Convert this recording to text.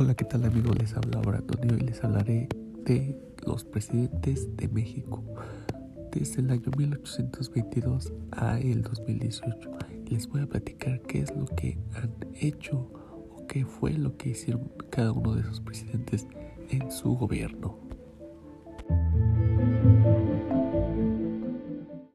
Hola, ¿qué tal amigos? Les habla Antonio y les hablaré de los presidentes de México desde el año 1822 a el 2018. Les voy a platicar qué es lo que han hecho o qué fue lo que hicieron cada uno de esos presidentes en su gobierno.